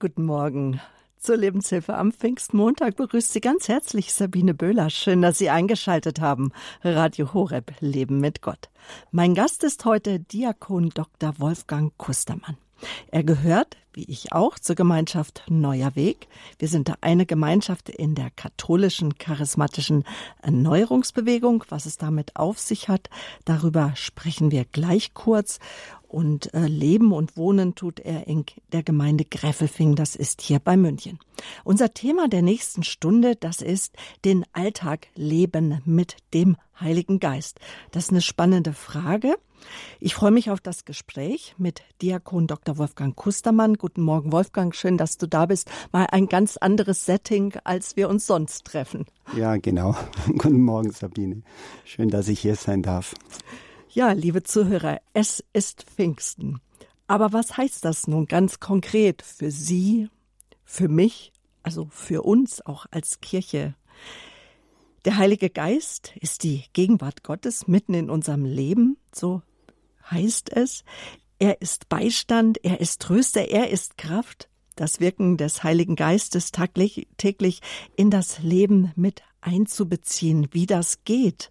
Guten Morgen. Zur Lebenshilfe am Pfingstmontag begrüßt Sie ganz herzlich Sabine Böhler. Schön, dass Sie eingeschaltet haben. Radio Horeb Leben mit Gott. Mein Gast ist heute Diakon Dr. Wolfgang Kustermann. Er gehört, wie ich auch, zur Gemeinschaft Neuer Weg. Wir sind da eine Gemeinschaft in der katholischen charismatischen Erneuerungsbewegung. Was es damit auf sich hat, darüber sprechen wir gleich kurz. Und äh, leben und wohnen tut er in der Gemeinde Greffelfing, das ist hier bei München. Unser Thema der nächsten Stunde, das ist den Alltag leben mit dem Heiligen Geist. Das ist eine spannende Frage. Ich freue mich auf das Gespräch mit Diakon Dr. Wolfgang Kustermann. Guten Morgen, Wolfgang. Schön, dass du da bist. Mal ein ganz anderes Setting, als wir uns sonst treffen. Ja, genau. Guten Morgen, Sabine. Schön, dass ich hier sein darf. Ja, liebe Zuhörer, es ist Pfingsten. Aber was heißt das nun ganz konkret für Sie, für mich, also für uns auch als Kirche? Der Heilige Geist ist die Gegenwart Gottes mitten in unserem Leben, so heißt es. Er ist Beistand, er ist Tröster, er ist Kraft. Das Wirken des Heiligen Geistes täglich in das Leben mit einzubeziehen, wie das geht,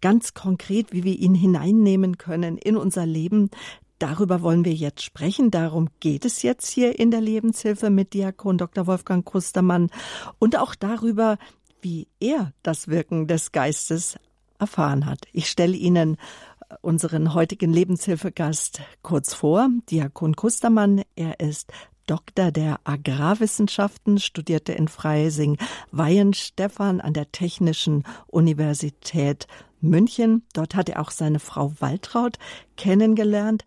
ganz konkret, wie wir ihn hineinnehmen können in unser Leben. Darüber wollen wir jetzt sprechen. Darum geht es jetzt hier in der Lebenshilfe mit Diakon Dr. Wolfgang Kustermann und auch darüber, wie er das Wirken des Geistes erfahren hat. Ich stelle Ihnen unseren heutigen Lebenshilfegast kurz vor, Diakon Kustermann. Er ist Doktor der Agrarwissenschaften, studierte in Freising Weihenstephan an der Technischen Universität München. Dort hat er auch seine Frau Waltraud kennengelernt.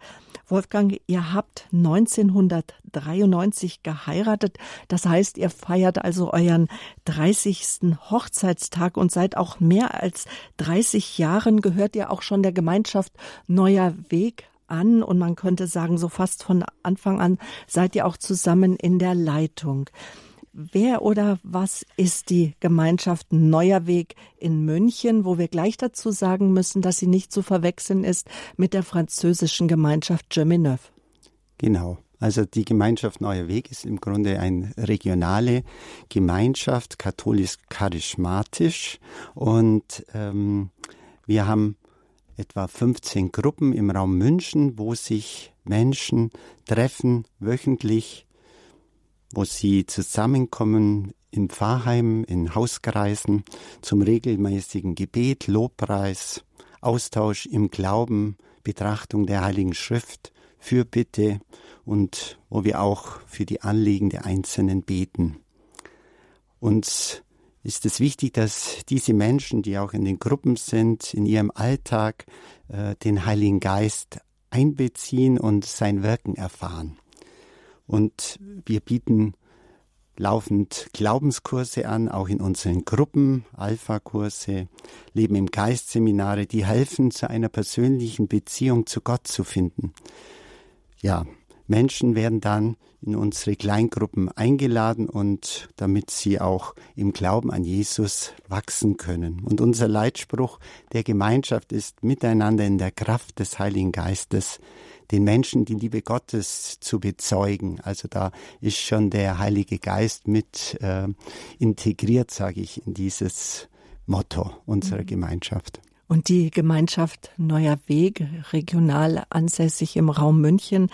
Wolfgang, ihr habt 1993 geheiratet. Das heißt, ihr feiert also euren 30. Hochzeitstag und seit auch mehr als 30 Jahren gehört ihr auch schon der Gemeinschaft Neuer Weg an und man könnte sagen, so fast von Anfang an seid ihr auch zusammen in der Leitung. Wer oder was ist die Gemeinschaft Neuer Weg in München, wo wir gleich dazu sagen müssen, dass sie nicht zu verwechseln ist mit der französischen Gemeinschaft Germineuf? Genau. Also die Gemeinschaft Neuer Weg ist im Grunde eine regionale Gemeinschaft, katholisch-charismatisch. Und ähm, wir haben etwa 15 Gruppen im Raum München, wo sich Menschen treffen wöchentlich, wo sie zusammenkommen in Pfarrheimen, in Hauskreisen zum regelmäßigen Gebet, Lobpreis, Austausch im Glauben, Betrachtung der Heiligen Schrift, Fürbitte und wo wir auch für die Anliegen der Einzelnen beten. Uns ist es wichtig, dass diese Menschen, die auch in den Gruppen sind, in ihrem Alltag äh, den Heiligen Geist einbeziehen und sein Wirken erfahren. Und wir bieten laufend Glaubenskurse an, auch in unseren Gruppen, Alpha-Kurse, Leben im Geist-Seminare, die helfen, zu einer persönlichen Beziehung zu Gott zu finden. Ja, Menschen werden dann in unsere Kleingruppen eingeladen und damit sie auch im Glauben an Jesus wachsen können. Und unser Leitspruch der Gemeinschaft ist miteinander in der Kraft des Heiligen Geistes den Menschen die Liebe Gottes zu bezeugen. Also da ist schon der Heilige Geist mit äh, integriert, sage ich, in dieses Motto unserer mhm. Gemeinschaft. Und die Gemeinschaft Neuer Weg, regional ansässig im Raum München,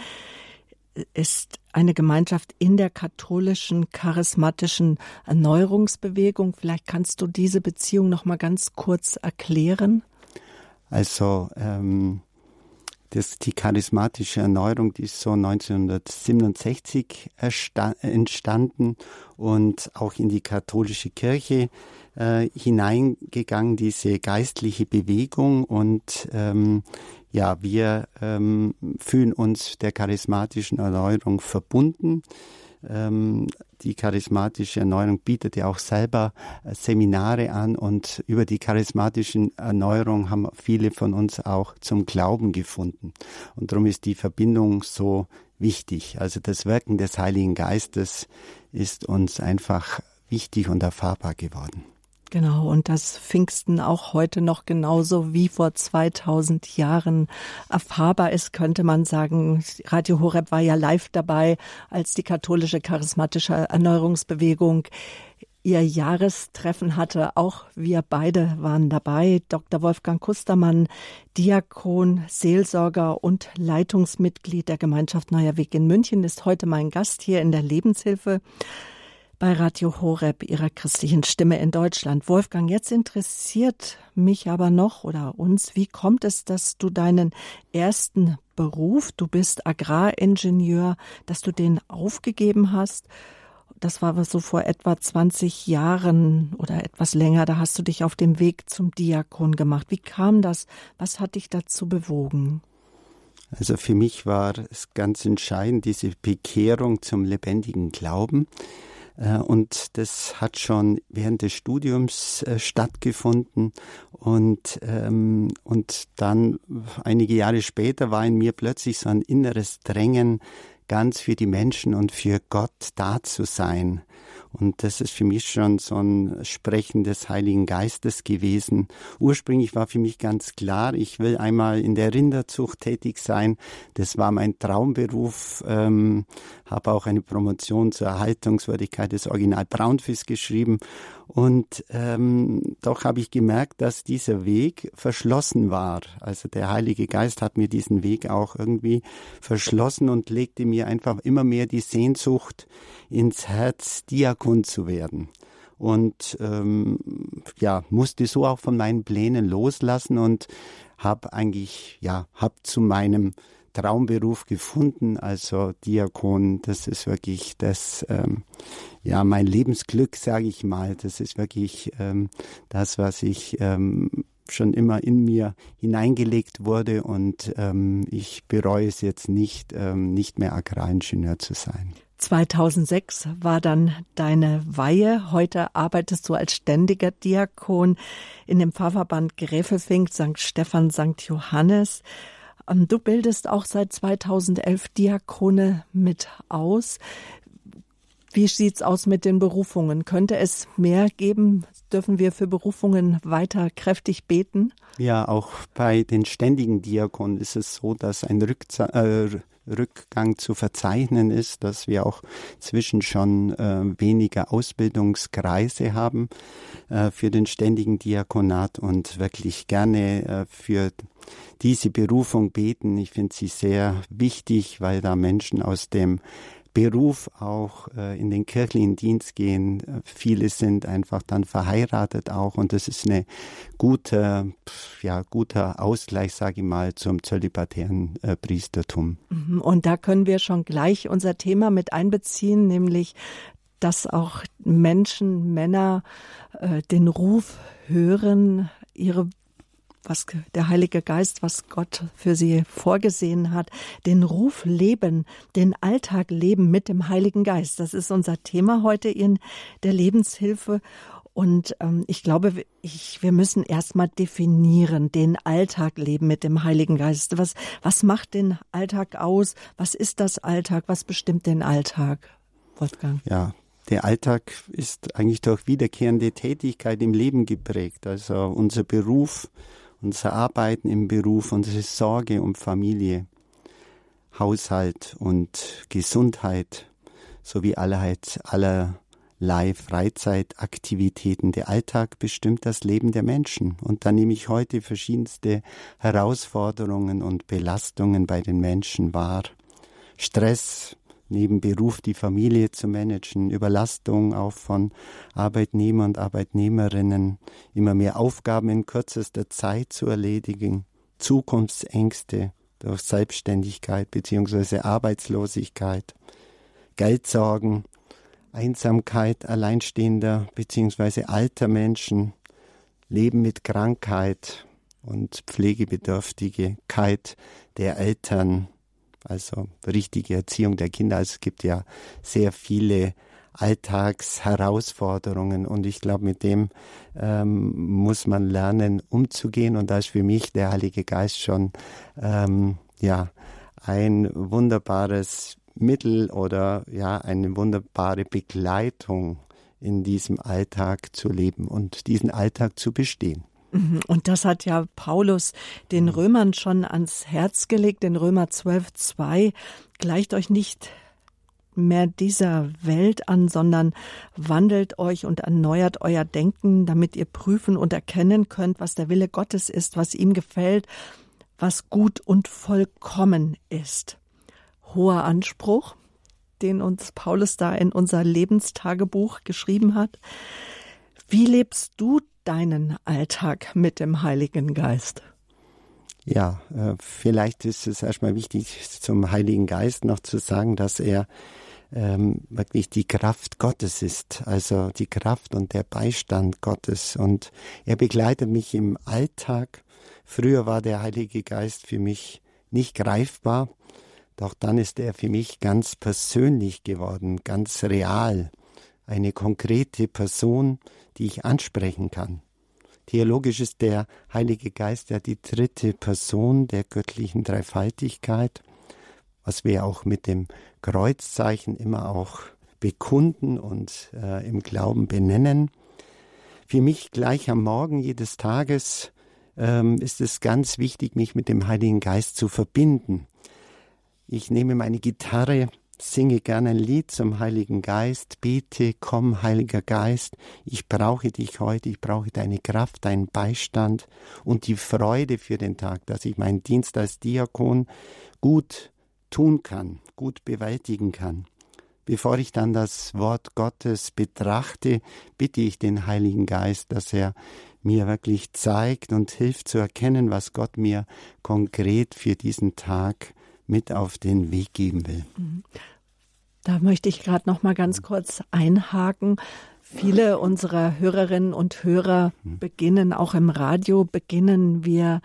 ist eine Gemeinschaft in der katholischen charismatischen Erneuerungsbewegung. Vielleicht kannst du diese Beziehung noch mal ganz kurz erklären. Also ähm, das, die charismatische Erneuerung, die ist so 1967 entstanden und auch in die katholische Kirche äh, hineingegangen, diese geistliche Bewegung und ähm, ja, wir ähm, fühlen uns der charismatischen Erneuerung verbunden. Ähm, die charismatische Erneuerung bietet ja auch selber äh, Seminare an und über die charismatische Erneuerung haben viele von uns auch zum Glauben gefunden. Und darum ist die Verbindung so wichtig. Also das Wirken des Heiligen Geistes ist uns einfach wichtig und erfahrbar geworden. Genau, und dass Pfingsten auch heute noch genauso wie vor 2000 Jahren erfahrbar ist, könnte man sagen. Radio Horeb war ja live dabei, als die katholische charismatische Erneuerungsbewegung ihr Jahrestreffen hatte. Auch wir beide waren dabei. Dr. Wolfgang Kustermann, Diakon, Seelsorger und Leitungsmitglied der Gemeinschaft Neuer Weg in München, ist heute mein Gast hier in der Lebenshilfe bei Radio Horeb, ihrer christlichen Stimme in Deutschland. Wolfgang, jetzt interessiert mich aber noch oder uns, wie kommt es, dass du deinen ersten Beruf, du bist Agraringenieur, dass du den aufgegeben hast? Das war so vor etwa 20 Jahren oder etwas länger. Da hast du dich auf dem Weg zum Diakon gemacht. Wie kam das? Was hat dich dazu bewogen? Also für mich war es ganz entscheidend, diese Bekehrung zum lebendigen Glauben. Äh, und das hat schon während des Studiums äh, stattgefunden. Und, ähm, und dann einige Jahre später war in mir plötzlich so ein inneres Drängen, ganz für die Menschen und für Gott da zu sein. Und das ist für mich schon so ein Sprechen des Heiligen Geistes gewesen. Ursprünglich war für mich ganz klar, ich will einmal in der Rinderzucht tätig sein. Das war mein Traumberuf. Ähm, habe auch eine Promotion zur Erhaltungswürdigkeit des Original Braunfisch geschrieben. Und ähm, doch habe ich gemerkt, dass dieser Weg verschlossen war. Also der Heilige Geist hat mir diesen Weg auch irgendwie verschlossen und legte mir einfach immer mehr die Sehnsucht ins Herz, Diakon zu werden. Und ähm, ja, musste so auch von meinen Plänen loslassen und habe eigentlich, ja, habe zu meinem Traumberuf gefunden, also Diakon, das ist wirklich das, ähm, ja, mein Lebensglück, sage ich mal. Das ist wirklich ähm, das, was ich ähm, schon immer in mir hineingelegt wurde und ähm, ich bereue es jetzt nicht, ähm, nicht mehr Agraringenieur zu sein. 2006 war dann deine Weihe. Heute arbeitest du als ständiger Diakon in dem Pfarrverband Gräfelfink, St. Stephan, St. Johannes. Ähm, du bildest auch seit 2011 Diakone mit aus. Wie sieht's aus mit den Berufungen? Könnte es mehr geben? Dürfen wir für Berufungen weiter kräftig beten? Ja, auch bei den ständigen Diakonen ist es so, dass ein Rückza äh, Rückgang zu verzeichnen ist, dass wir auch zwischen schon äh, weniger Ausbildungskreise haben äh, für den ständigen Diakonat und wirklich gerne äh, für diese Berufung beten. Ich finde sie sehr wichtig, weil da Menschen aus dem Beruf auch äh, in den kirchlichen Dienst gehen. Viele sind einfach dann verheiratet auch und das ist eine gute, ja, guter Ausgleich, sage ich mal, zum zölibatären äh, Priestertum. Mhm. Und da können wir schon gleich unser Thema mit einbeziehen, nämlich dass auch Menschen, Männer äh, den Ruf hören, ihre was der Heilige Geist, was Gott für sie vorgesehen hat, den Ruf leben, den Alltag leben mit dem Heiligen Geist. Das ist unser Thema heute in der Lebenshilfe. Und ähm, ich glaube, ich, wir müssen erstmal definieren, den Alltag leben mit dem Heiligen Geist. Was, was macht den Alltag aus? Was ist das Alltag? Was bestimmt den Alltag? Wolfgang. Ja, der Alltag ist eigentlich durch wiederkehrende Tätigkeit im Leben geprägt. Also unser Beruf, unser Arbeiten im Beruf, unsere Sorge um Familie, Haushalt und Gesundheit sowie allerheit, allerlei Freizeitaktivitäten. Der Alltag bestimmt das Leben der Menschen. Und da nehme ich heute verschiedenste Herausforderungen und Belastungen bei den Menschen wahr. Stress, neben Beruf die Familie zu managen, Überlastung auch von Arbeitnehmern und Arbeitnehmerinnen, immer mehr Aufgaben in kürzester Zeit zu erledigen, Zukunftsängste durch Selbstständigkeit bzw. Arbeitslosigkeit, Geldsorgen, Einsamkeit alleinstehender bzw. alter Menschen, Leben mit Krankheit und Pflegebedürftigkeit der Eltern, also richtige Erziehung der Kinder. Also es gibt ja sehr viele Alltagsherausforderungen und ich glaube, mit dem ähm, muss man lernen, umzugehen und da ist für mich der Heilige Geist schon ähm, ja ein wunderbares Mittel oder ja eine wunderbare Begleitung in diesem Alltag zu leben und diesen Alltag zu bestehen. Mhm. Und das hat ja Paulus den Römern schon ans Herz gelegt, in Römer 12, 2. Gleicht euch nicht mehr dieser Welt an, sondern wandelt euch und erneuert euer Denken, damit ihr prüfen und erkennen könnt, was der Wille Gottes ist, was ihm gefällt, was gut und vollkommen ist. Hoher Anspruch, den uns Paulus da in unser Lebenstagebuch geschrieben hat. Wie lebst du deinen Alltag mit dem Heiligen Geist? Ja, äh, vielleicht ist es erstmal wichtig, zum Heiligen Geist noch zu sagen, dass er ähm, wirklich die Kraft Gottes ist, also die Kraft und der Beistand Gottes. Und er begleitet mich im Alltag. Früher war der Heilige Geist für mich nicht greifbar, doch dann ist er für mich ganz persönlich geworden, ganz real, eine konkrete Person, die ich ansprechen kann. Theologisch ist der Heilige Geist ja die dritte Person der göttlichen Dreifaltigkeit, was wir auch mit dem Kreuzzeichen immer auch bekunden und äh, im Glauben benennen. Für mich gleich am Morgen jedes Tages ähm, ist es ganz wichtig, mich mit dem Heiligen Geist zu verbinden. Ich nehme meine Gitarre, singe gerne ein Lied zum Heiligen Geist, bete, komm, Heiliger Geist, ich brauche dich heute, ich brauche deine Kraft, deinen Beistand und die Freude für den Tag, dass ich meinen Dienst als Diakon gut tun kann, gut bewältigen kann. Bevor ich dann das Wort Gottes betrachte, bitte ich den Heiligen Geist, dass er mir wirklich zeigt und hilft zu erkennen, was Gott mir konkret für diesen Tag mit auf den Weg geben will. Mhm. Da möchte ich gerade noch mal ganz kurz einhaken. Viele unserer Hörerinnen und Hörer mhm. beginnen auch im Radio beginnen wir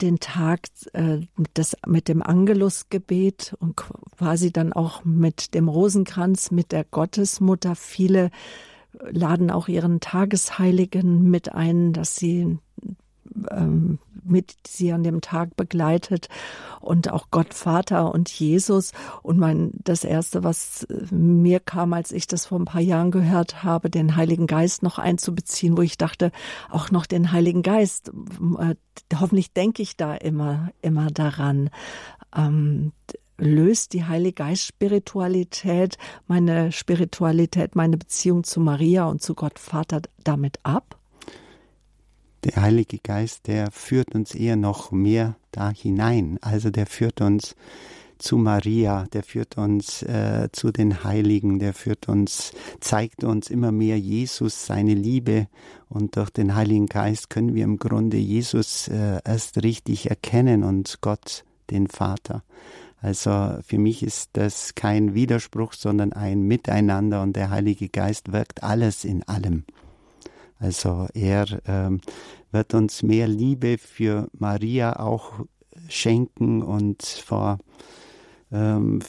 den Tag äh, das mit dem Angelusgebet und quasi dann auch mit dem Rosenkranz mit der Gottesmutter. Viele laden auch ihren Tagesheiligen mit ein, dass sie ähm, mit sie an dem Tag begleitet und auch Gott Vater und Jesus. Und mein, das erste, was äh, mir kam, als ich das vor ein paar Jahren gehört habe, den Heiligen Geist noch einzubeziehen, wo ich dachte, auch noch den Heiligen Geist, äh, hoffentlich denke ich da immer, immer daran. Ähm, löst die Heilige Geist Spiritualität, meine Spiritualität, meine Beziehung zu Maria und zu Gott Vater damit ab? Der Heilige Geist, der führt uns eher noch mehr da hinein. Also der führt uns zu Maria, der führt uns äh, zu den Heiligen, der führt uns, zeigt uns immer mehr Jesus, seine Liebe. Und durch den Heiligen Geist können wir im Grunde Jesus äh, erst richtig erkennen und Gott, den Vater. Also für mich ist das kein Widerspruch, sondern ein Miteinander und der Heilige Geist wirkt alles in allem. Also er ähm, wird uns mehr Liebe für Maria auch schenken und vor ähm,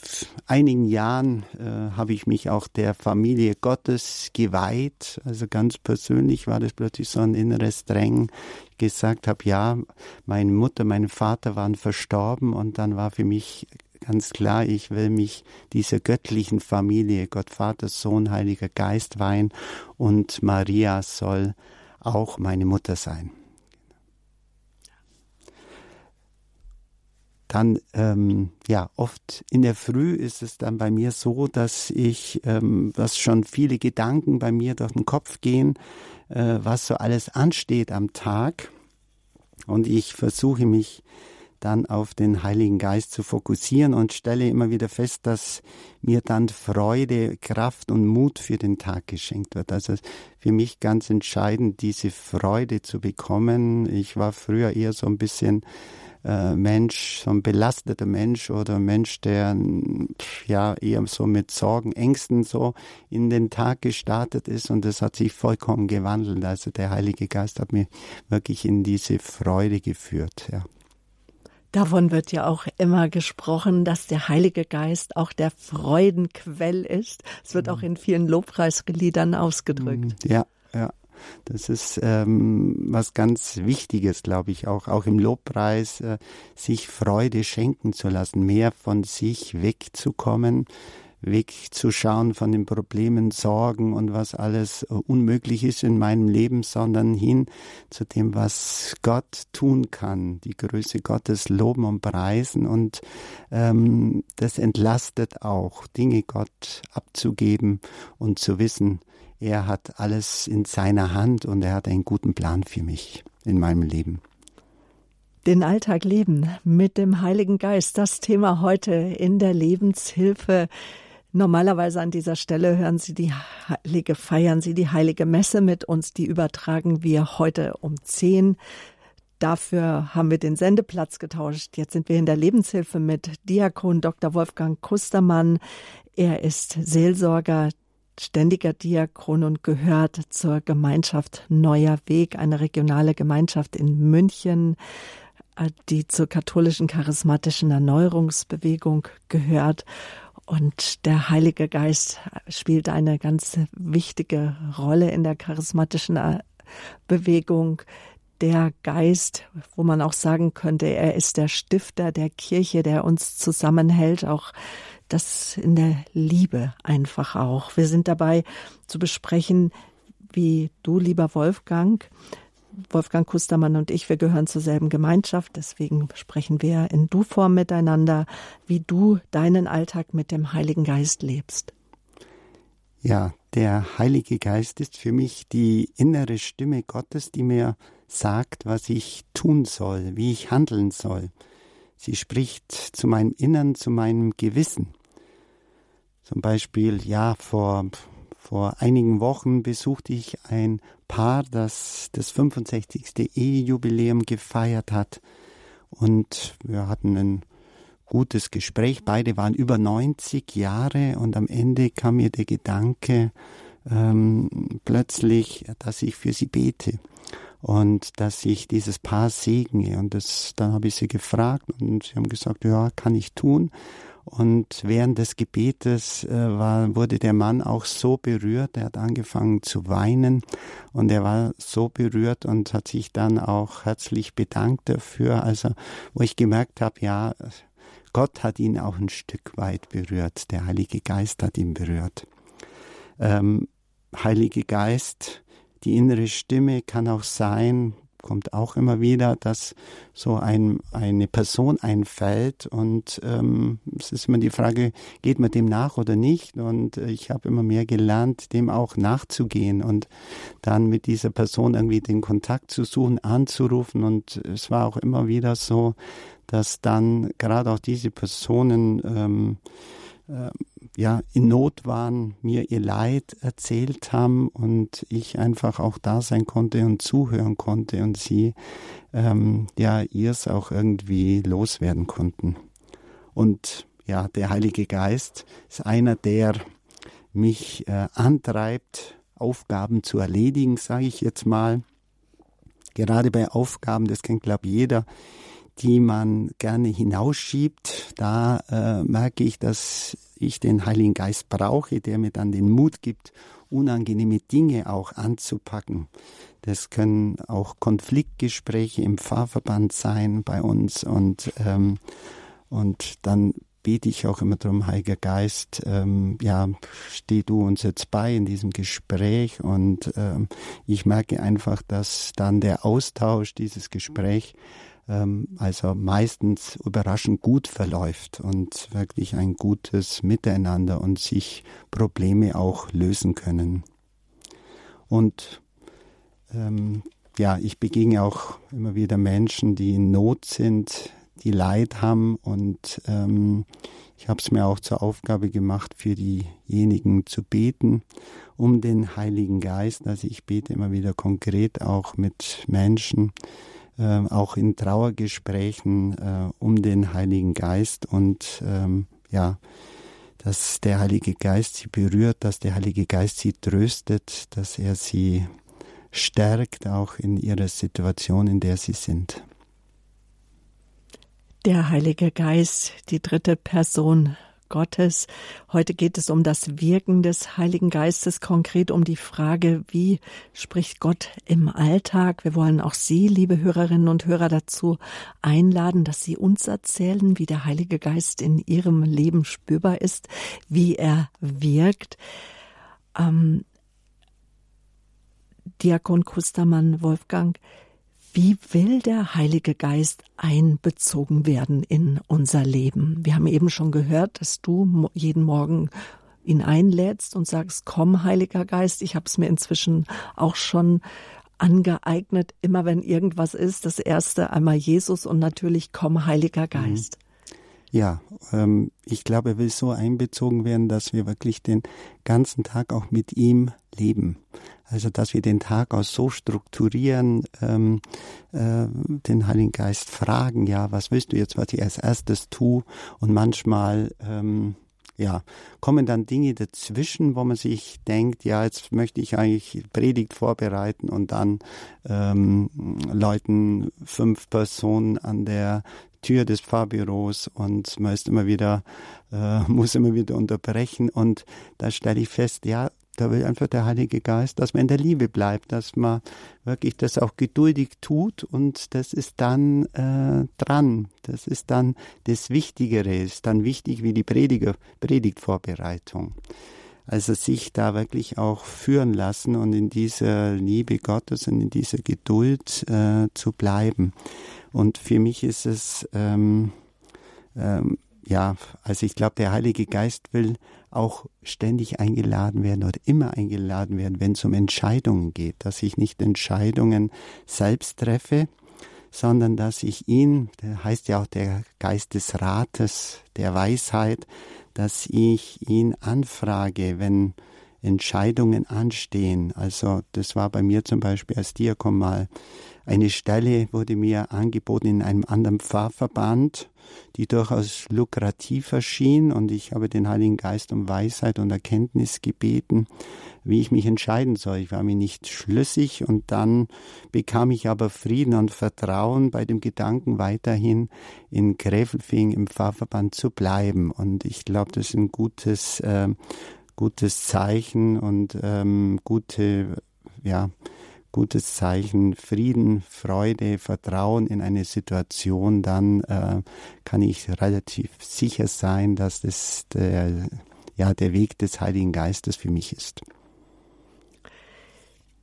einigen Jahren äh, habe ich mich auch der Familie Gottes geweiht. Also ganz persönlich war das plötzlich so ein inneres Drängen. Ich gesagt habe, ja, meine Mutter, mein Vater waren verstorben und dann war für mich ganz klar, ich will mich dieser göttlichen Familie, Gott Vater, Sohn, Heiliger Geist weihen und Maria soll auch meine Mutter sein. Dann, ähm, ja, oft in der Früh ist es dann bei mir so, dass ich, ähm, was schon viele Gedanken bei mir durch den Kopf gehen, äh, was so alles ansteht am Tag. Und ich versuche mich dann auf den Heiligen Geist zu fokussieren und stelle immer wieder fest, dass mir dann Freude, Kraft und Mut für den Tag geschenkt wird. Also für mich ganz entscheidend, diese Freude zu bekommen. Ich war früher eher so ein bisschen äh, Mensch, so ein belasteter Mensch oder Mensch, der ja eher so mit Sorgen, Ängsten so in den Tag gestartet ist und das hat sich vollkommen gewandelt. Also der Heilige Geist hat mich wirklich in diese Freude geführt, ja. Davon wird ja auch immer gesprochen, dass der Heilige Geist auch der Freudenquell ist. Es wird auch mhm. in vielen Lobpreisliedern ausgedrückt. Mhm. Ja, ja. Das ist ähm, was ganz Wichtiges, glaube ich, auch, auch im Lobpreis, äh, sich Freude schenken zu lassen, mehr von sich wegzukommen, wegzuschauen von den Problemen, Sorgen und was alles unmöglich ist in meinem Leben, sondern hin zu dem, was Gott tun kann, die Größe Gottes loben und preisen und ähm, das entlastet auch, Dinge Gott abzugeben und zu wissen, er hat alles in seiner Hand und er hat einen guten Plan für mich in meinem Leben. Den Alltag leben mit dem Heiligen Geist, das Thema heute in der Lebenshilfe. Normalerweise an dieser Stelle hören Sie die Heilige, feiern Sie die Heilige Messe mit uns. Die übertragen wir heute um zehn. Dafür haben wir den Sendeplatz getauscht. Jetzt sind wir in der Lebenshilfe mit Diakon Dr. Wolfgang Kustermann. Er ist Seelsorger ständiger Diakon und gehört zur Gemeinschaft Neuer Weg, eine regionale Gemeinschaft in München, die zur katholischen charismatischen Erneuerungsbewegung gehört. Und der Heilige Geist spielt eine ganz wichtige Rolle in der charismatischen äh, Bewegung. Der Geist, wo man auch sagen könnte, er ist der Stifter der Kirche, der uns zusammenhält, auch das in der Liebe einfach auch. Wir sind dabei zu besprechen, wie du, lieber Wolfgang, Wolfgang Kustermann und ich, wir gehören zur selben Gemeinschaft, deswegen sprechen wir in Du-Form miteinander, wie du deinen Alltag mit dem Heiligen Geist lebst. Ja, der Heilige Geist ist für mich die innere Stimme Gottes, die mir sagt, was ich tun soll, wie ich handeln soll. Sie spricht zu meinem Innern, zu meinem Gewissen. Zum Beispiel, ja, vor, vor einigen Wochen besuchte ich ein Paar, das das 65. Ehejubiläum gefeiert hat. Und wir hatten ein gutes Gespräch. Beide waren über 90 Jahre und am Ende kam mir der Gedanke ähm, plötzlich, dass ich für sie bete und dass ich dieses Paar segne. Und das, dann habe ich sie gefragt und sie haben gesagt, ja, kann ich tun. Und während des Gebetes äh, war, wurde der Mann auch so berührt, er hat angefangen zu weinen und er war so berührt und hat sich dann auch herzlich bedankt dafür. Also, wo ich gemerkt habe, ja, Gott hat ihn auch ein Stück weit berührt, der Heilige Geist hat ihn berührt. Ähm, Heilige Geist, die innere Stimme kann auch sein, kommt auch immer wieder, dass so ein, eine Person einfällt und ähm, es ist immer die Frage, geht man dem nach oder nicht? Und ich habe immer mehr gelernt, dem auch nachzugehen und dann mit dieser Person irgendwie den Kontakt zu suchen, anzurufen und es war auch immer wieder so, dass dann gerade auch diese Personen ähm, äh, ja in Not waren, mir ihr Leid erzählt haben und ich einfach auch da sein konnte und zuhören konnte und sie ähm, ja ihrs auch irgendwie loswerden konnten. Und ja, der Heilige Geist ist einer, der mich äh, antreibt, Aufgaben zu erledigen, sage ich jetzt mal. Gerade bei Aufgaben, das kennt glaube jeder, die man gerne hinausschiebt, da äh, merke ich, dass ich den Heiligen Geist brauche, der mir dann den Mut gibt, unangenehme Dinge auch anzupacken. Das können auch Konfliktgespräche im Pfarrverband sein bei uns und ähm, und dann bete ich auch immer darum, Heiliger Geist, ähm, ja, steh du uns jetzt bei in diesem Gespräch und ähm, ich merke einfach, dass dann der Austausch, dieses Gespräch also meistens überraschend gut verläuft und wirklich ein gutes Miteinander und sich Probleme auch lösen können. Und ähm, ja, ich begegne auch immer wieder Menschen, die in Not sind, die Leid haben und ähm, ich habe es mir auch zur Aufgabe gemacht, für diejenigen zu beten, um den Heiligen Geist. Also ich bete immer wieder konkret auch mit Menschen, auch in Trauergesprächen äh, um den Heiligen Geist und ähm, ja, dass der Heilige Geist sie berührt, dass der Heilige Geist sie tröstet, dass er sie stärkt, auch in ihrer Situation, in der sie sind. Der Heilige Geist, die dritte Person Gottes. Heute geht es um das Wirken des Heiligen Geistes, konkret um die Frage, wie spricht Gott im Alltag. Wir wollen auch Sie, liebe Hörerinnen und Hörer, dazu einladen, dass Sie uns erzählen, wie der Heilige Geist in Ihrem Leben spürbar ist, wie er wirkt. Ähm, Diakon Kustermann Wolfgang, wie will der Heilige Geist einbezogen werden in unser Leben? Wir haben eben schon gehört, dass du jeden Morgen ihn einlädst und sagst, komm, Heiliger Geist. Ich habe es mir inzwischen auch schon angeeignet, immer wenn irgendwas ist, das erste einmal Jesus und natürlich komm, Heiliger mhm. Geist. Ja, ähm, ich glaube, er will so einbezogen werden, dass wir wirklich den ganzen Tag auch mit ihm leben. Also, dass wir den Tag auch so strukturieren, ähm, äh, den Heiligen Geist fragen, ja, was willst du jetzt, was ich als erstes tue? Und manchmal, ähm, ja, kommen dann Dinge dazwischen, wo man sich denkt, ja, jetzt möchte ich eigentlich Predigt vorbereiten und dann ähm, läuten fünf Personen an der Tür des Fahrbüros und man ist immer wieder, äh, muss immer wieder unterbrechen und da stelle ich fest, ja, da will einfach der Heilige Geist, dass man in der Liebe bleibt, dass man wirklich das auch geduldig tut und das ist dann äh, dran. Das ist dann das Wichtigere, ist dann wichtig wie die Prediger, Predigtvorbereitung. Also sich da wirklich auch führen lassen und in dieser Liebe Gottes und in dieser Geduld äh, zu bleiben. Und für mich ist es ähm, ähm, ja, also ich glaube, der Heilige Geist will auch ständig eingeladen werden oder immer eingeladen werden, wenn es um Entscheidungen geht, dass ich nicht Entscheidungen selbst treffe, sondern dass ich ihn, der heißt ja auch der Geist des Rates, der Weisheit, dass ich ihn anfrage, wenn Entscheidungen anstehen. Also das war bei mir zum Beispiel als Diakon mal eine Stelle wurde mir angeboten in einem anderen Pfarrverband, die durchaus lukrativ erschien. Und ich habe den Heiligen Geist um Weisheit und Erkenntnis gebeten, wie ich mich entscheiden soll. Ich war mir nicht schlüssig. Und dann bekam ich aber Frieden und Vertrauen bei dem Gedanken weiterhin in Gräfelfing im Pfarrverband zu bleiben. Und ich glaube, das ist ein gutes äh, gutes Zeichen und ähm, gute ja gutes Zeichen, Frieden, Freude, Vertrauen in eine Situation, dann äh, kann ich relativ sicher sein, dass das der, ja, der Weg des Heiligen Geistes für mich ist.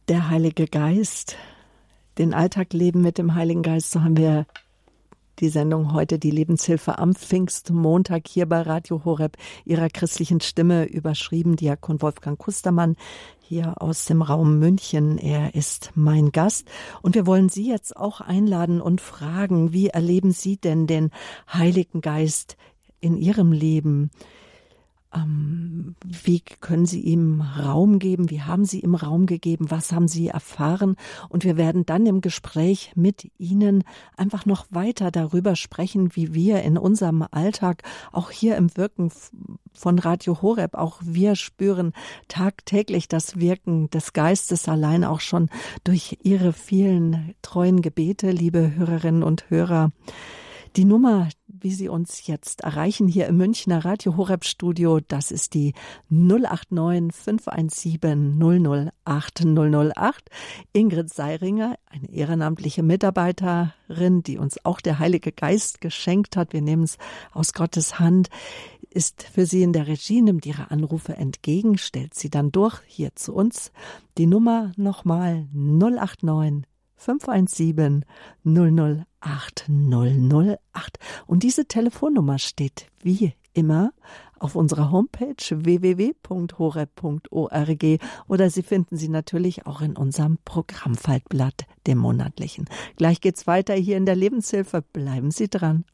Der Heilige Geist, den Alltag leben mit dem Heiligen Geist, so haben wir die Sendung heute, die Lebenshilfe am Pfingstmontag hier bei Radio Horeb, ihrer christlichen Stimme überschrieben. Diakon Wolfgang Kustermann hier aus dem Raum München. Er ist mein Gast. Und wir wollen Sie jetzt auch einladen und fragen, wie erleben Sie denn den Heiligen Geist in Ihrem Leben? Ähm, wie können Sie ihm Raum geben? Wie haben Sie ihm Raum gegeben? Was haben Sie erfahren? Und wir werden dann im Gespräch mit Ihnen einfach noch weiter darüber sprechen, wie wir in unserem Alltag, auch hier im Wirken von Radio Horeb, auch wir spüren tagtäglich das Wirken des Geistes allein auch schon durch Ihre vielen treuen Gebete, liebe Hörerinnen und Hörer. Die Nummer, wie Sie uns jetzt erreichen hier im Münchner Radio Horeb Studio, das ist die 089 517 008 008. Ingrid Seiringer, eine ehrenamtliche Mitarbeiterin, die uns auch der Heilige Geist geschenkt hat. Wir nehmen es aus Gottes Hand ist für Sie in der Regie, nimmt Ihre Anrufe entgegen, stellt sie dann durch hier zu uns. Die Nummer nochmal 089 517 008 008. Und diese Telefonnummer steht wie immer auf unserer Homepage www.horeb.org oder Sie finden sie natürlich auch in unserem Programmfaltblatt, dem monatlichen. Gleich geht's weiter hier in der Lebenshilfe. Bleiben Sie dran.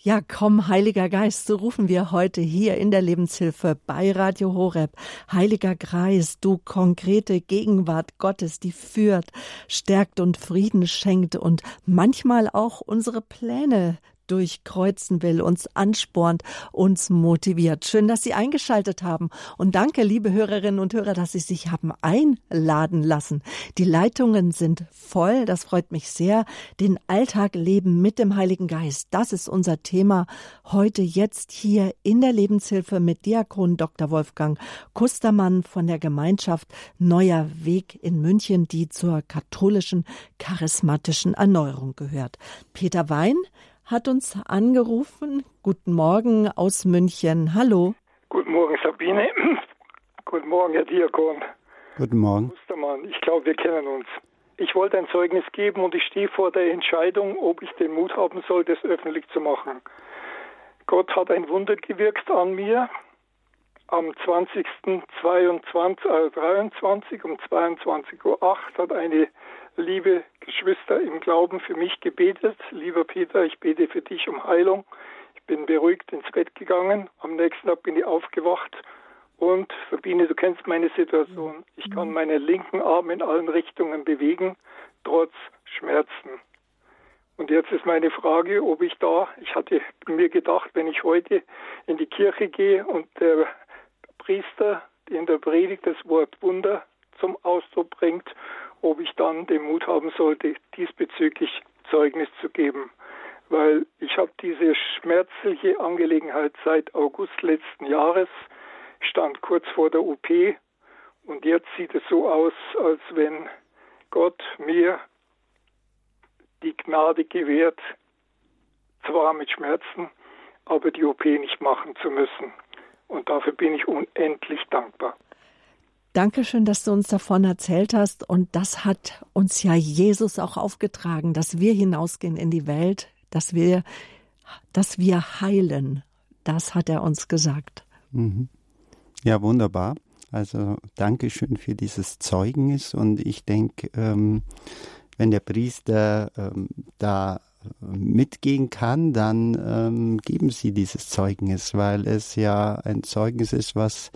Ja, komm, Heiliger Geist, so rufen wir heute hier in der Lebenshilfe bei Radio Horeb. Heiliger Geist, du konkrete Gegenwart Gottes, die führt, stärkt und Frieden schenkt und manchmal auch unsere Pläne durchkreuzen will, uns anspornt, uns motiviert. Schön, dass Sie eingeschaltet haben. Und danke, liebe Hörerinnen und Hörer, dass Sie sich haben einladen lassen. Die Leitungen sind voll. Das freut mich sehr. Den Alltag leben mit dem Heiligen Geist. Das ist unser Thema heute jetzt hier in der Lebenshilfe mit Diakon Dr. Wolfgang Kustermann von der Gemeinschaft Neuer Weg in München, die zur katholischen charismatischen Erneuerung gehört. Peter Wein hat uns angerufen. Guten Morgen aus München. Hallo. Guten Morgen, Sabine. Guten Morgen, Herr Diakon. Guten Morgen. Mustermann, ich glaube, wir kennen uns. Ich wollte ein Zeugnis geben und ich stehe vor der Entscheidung, ob ich den Mut haben soll, das öffentlich zu machen. Gott hat ein Wunder gewirkt an mir. Am 20. 22, äh, 23 um 22.08 Uhr hat eine liebe Geschwister im Glauben für mich gebetet. Lieber Peter, ich bete für dich um Heilung. Ich bin beruhigt ins Bett gegangen. Am nächsten Tag bin ich aufgewacht und Sabine, du kennst meine Situation. Ich kann meinen linken Arm in allen Richtungen bewegen, trotz Schmerzen. Und jetzt ist meine Frage, ob ich da, ich hatte mir gedacht, wenn ich heute in die Kirche gehe und der Priester in der Predigt das Wort Wunder zum Ausdruck bringt, ob ich dann den Mut haben sollte, diesbezüglich Zeugnis zu geben. Weil ich habe diese schmerzliche Angelegenheit seit August letzten Jahres, stand kurz vor der OP und jetzt sieht es so aus, als wenn Gott mir die Gnade gewährt, zwar mit Schmerzen, aber die OP nicht machen zu müssen. Und dafür bin ich unendlich dankbar. Dankeschön, dass du uns davon erzählt hast. Und das hat uns ja Jesus auch aufgetragen, dass wir hinausgehen in die Welt, dass wir, dass wir heilen. Das hat er uns gesagt. Mhm. Ja, wunderbar. Also Dankeschön für dieses Zeugnis. Und ich denke, ähm, wenn der Priester ähm, da mitgehen kann, dann ähm, geben Sie dieses Zeugnis, weil es ja ein Zeugnis ist, was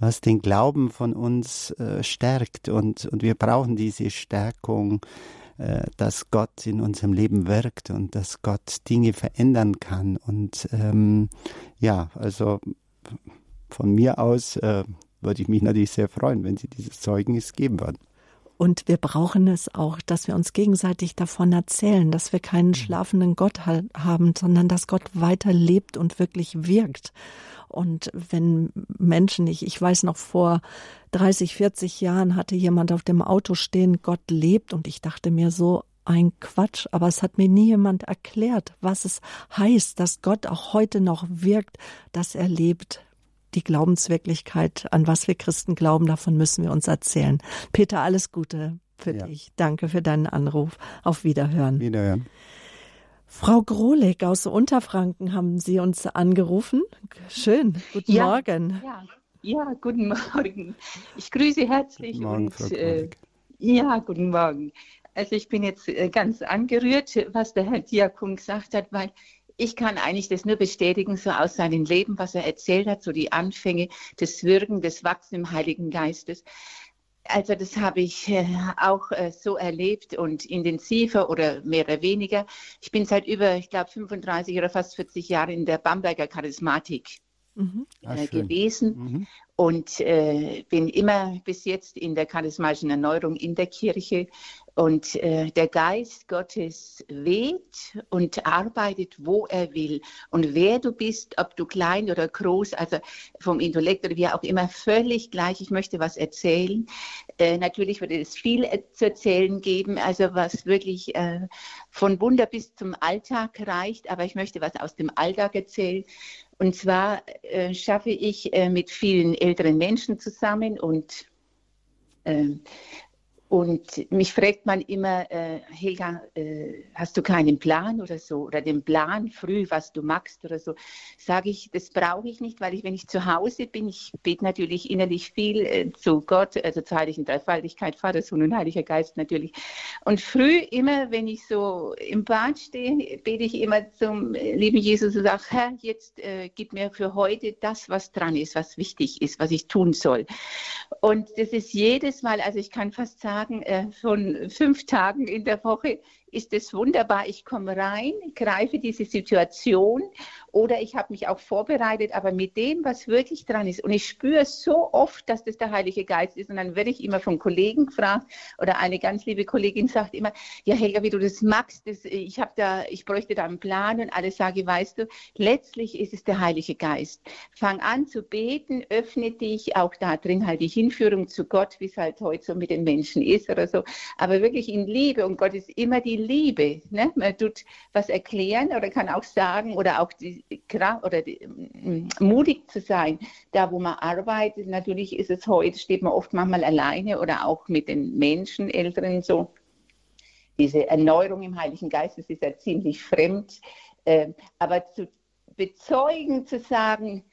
was den Glauben von uns äh, stärkt und und wir brauchen diese Stärkung, äh, dass Gott in unserem Leben wirkt und dass Gott Dinge verändern kann und ähm, ja, also von mir aus äh, würde ich mich natürlich sehr freuen, wenn Sie dieses Zeugnis geben würden. Und wir brauchen es auch, dass wir uns gegenseitig davon erzählen, dass wir keinen schlafenden Gott haben, sondern dass Gott weiter lebt und wirklich wirkt. Und wenn Menschen nicht, ich weiß noch vor 30, 40 Jahren hatte jemand auf dem Auto stehen, Gott lebt und ich dachte mir so, ein Quatsch, aber es hat mir nie jemand erklärt, was es heißt, dass Gott auch heute noch wirkt, dass er lebt, die Glaubenswirklichkeit, an was wir Christen glauben, davon müssen wir uns erzählen. Peter, alles Gute für ja. dich. Danke für deinen Anruf. Auf Wiederhören. Wiederhören. Frau Grohlig aus Unterfranken haben Sie uns angerufen. Schön. Guten ja, Morgen. Ja, ja, guten Morgen. Ich grüße herzlich. Guten Morgen, und, Frau äh, ja, guten Morgen. Also ich bin jetzt äh, ganz angerührt, was der Herr Diakon gesagt hat, weil ich kann eigentlich das nur bestätigen, so aus seinem Leben, was er erzählt hat, so die Anfänge des Wirken, des Wachsen im Heiligen Geistes. Also das habe ich äh, auch äh, so erlebt und intensiver oder mehr oder weniger. Ich bin seit über, ich glaube, 35 oder fast 40 Jahren in der Bamberger Charismatik mhm. äh, gewesen mhm. und äh, bin immer bis jetzt in der charismatischen Erneuerung in der Kirche und äh, der Geist Gottes weht und arbeitet, wo er will. Und wer du bist, ob du klein oder groß, also vom Intellekt oder wie auch immer, völlig gleich. Ich möchte was erzählen. Äh, natürlich würde es viel zu erzählen geben, also was wirklich äh, von Wunder bis zum Alltag reicht. Aber ich möchte was aus dem Alltag erzählen. Und zwar äh, schaffe ich äh, mit vielen älteren Menschen zusammen und äh, und mich fragt man immer, äh, Helga, äh, hast du keinen Plan oder so? Oder den Plan früh, was du magst oder so? Sage ich, das brauche ich nicht, weil ich, wenn ich zu Hause bin, ich bete natürlich innerlich viel äh, zu Gott, also zur Heiligen Dreifaltigkeit, Vater, Sohn und Heiliger Geist natürlich. Und früh immer, wenn ich so im Bad stehe, bete ich immer zum lieben Jesus und sage, Herr, jetzt äh, gib mir für heute das, was dran ist, was wichtig ist, was ich tun soll. Und das ist jedes Mal, also ich kann fast sagen, sagen, äh, von fünf Tagen in der Woche ist es wunderbar. Ich komme rein, greife diese Situation oder ich habe mich auch vorbereitet, aber mit dem, was wirklich dran ist. Und ich spüre so oft, dass das der Heilige Geist ist. Und dann werde ich immer von Kollegen gefragt oder eine ganz liebe Kollegin sagt immer, ja Helga, wie du das magst, das, ich habe da, ich bräuchte da einen Plan und alles sage, weißt du, letztlich ist es der Heilige Geist. Fang an zu beten, öffne dich, auch da drin halt die Hinführung zu Gott, wie es halt heute so mit den Menschen ist oder so, aber wirklich in Liebe und Gott ist immer die Liebe. Ne? Man tut was erklären oder kann auch sagen oder auch die, oder mm, mutig zu sein, da wo man arbeitet. Natürlich ist es heute, steht man oft manchmal alleine oder auch mit den Menschen, Älteren so. Diese Erneuerung im Heiligen Geist, das ist ja ziemlich fremd. Ähm, aber zu bezeugen, zu sagen,